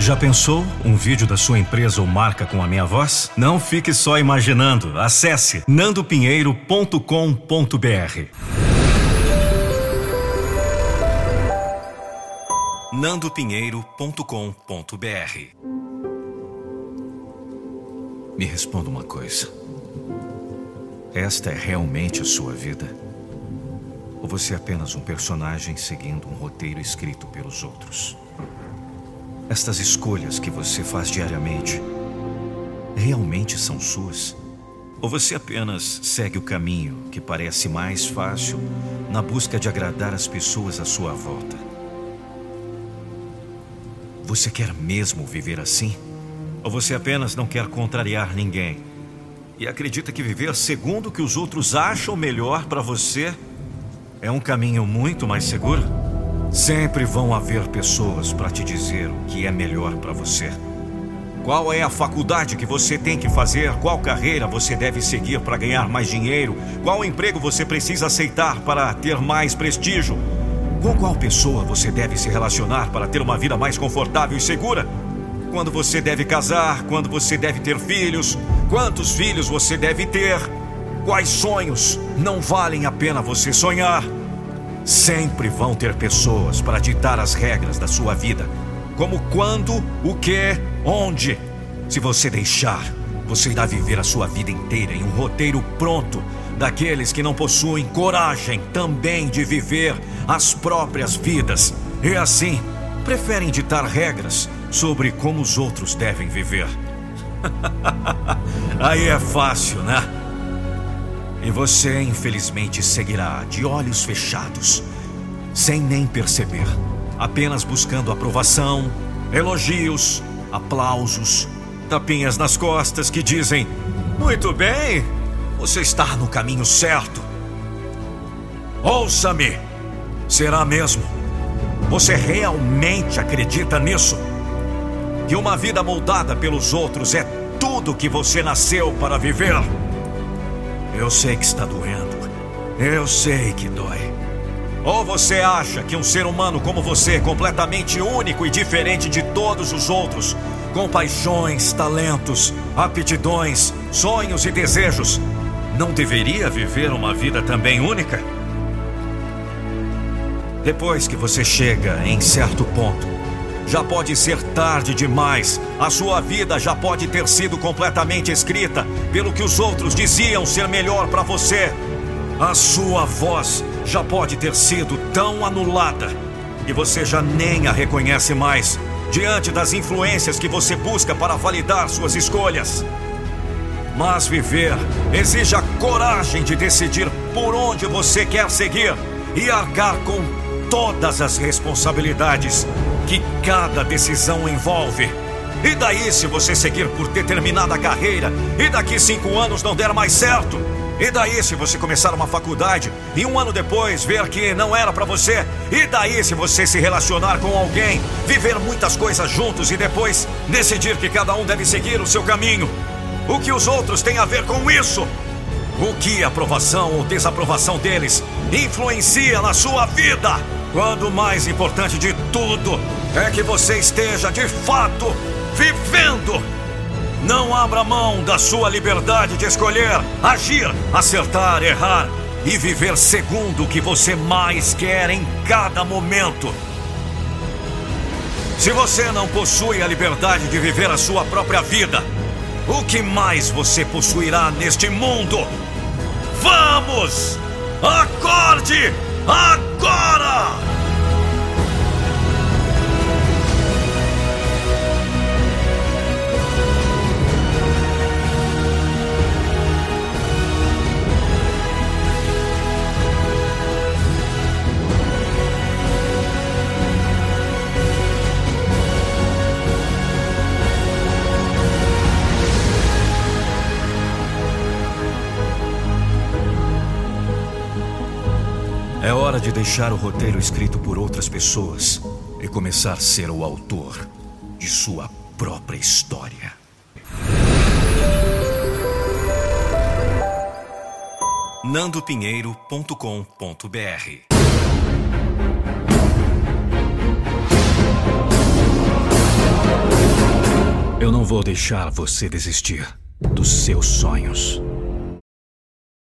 Já pensou um vídeo da sua empresa ou marca com a minha voz? Não fique só imaginando. Acesse nandopinheiro.com.br. nandopinheiro.com.br Me responda uma coisa. Esta é realmente a sua vida? Ou você é apenas um personagem seguindo um roteiro escrito pelos outros? Estas escolhas que você faz diariamente realmente são suas? Ou você apenas segue o caminho que parece mais fácil na busca de agradar as pessoas à sua volta? Você quer mesmo viver assim? Ou você apenas não quer contrariar ninguém e acredita que viver segundo o que os outros acham melhor para você é um caminho muito mais seguro? Sempre vão haver pessoas para te dizer o que é melhor para você. Qual é a faculdade que você tem que fazer? Qual carreira você deve seguir para ganhar mais dinheiro? Qual emprego você precisa aceitar para ter mais prestígio? Com qual pessoa você deve se relacionar para ter uma vida mais confortável e segura? Quando você deve casar? Quando você deve ter filhos? Quantos filhos você deve ter? Quais sonhos não valem a pena você sonhar? Sempre vão ter pessoas para ditar as regras da sua vida, como quando, o que, onde. Se você deixar, você irá viver a sua vida inteira em um roteiro pronto daqueles que não possuem coragem também de viver as próprias vidas e assim preferem ditar regras sobre como os outros devem viver. Aí é fácil, né? E você, infelizmente, seguirá de olhos fechados, sem nem perceber, apenas buscando aprovação, elogios, aplausos, tapinhas nas costas que dizem: Muito bem, você está no caminho certo. Ouça-me, será mesmo? Você realmente acredita nisso? Que uma vida moldada pelos outros é tudo que você nasceu para viver? Eu sei que está doendo. Eu sei que dói. Ou você acha que um ser humano como você, completamente único e diferente de todos os outros, com paixões, talentos, aptidões, sonhos e desejos, não deveria viver uma vida também única? Depois que você chega em certo ponto, já pode ser tarde demais. A sua vida já pode ter sido completamente escrita pelo que os outros diziam ser melhor para você. A sua voz já pode ter sido tão anulada que você já nem a reconhece mais diante das influências que você busca para validar suas escolhas. Mas viver exige a coragem de decidir por onde você quer seguir e arcar com todas as responsabilidades que cada decisão envolve. E daí se você seguir por determinada carreira e daqui cinco anos não der mais certo? E daí se você começar uma faculdade e um ano depois ver que não era para você? E daí se você se relacionar com alguém, viver muitas coisas juntos e depois decidir que cada um deve seguir o seu caminho? O que os outros têm a ver com isso? O que a aprovação ou desaprovação deles influencia na sua vida? Quando o mais importante de tudo é que você esteja de fato vivendo. Não abra mão da sua liberdade de escolher, agir, acertar, errar e viver segundo o que você mais quer em cada momento. Se você não possui a liberdade de viver a sua própria vida, o que mais você possuirá neste mundo? Vamos! Acorde! Agora! É hora de deixar o roteiro escrito por outras pessoas e começar a ser o autor de sua própria história. nandopinheiro.com.br Eu não vou deixar você desistir dos seus sonhos.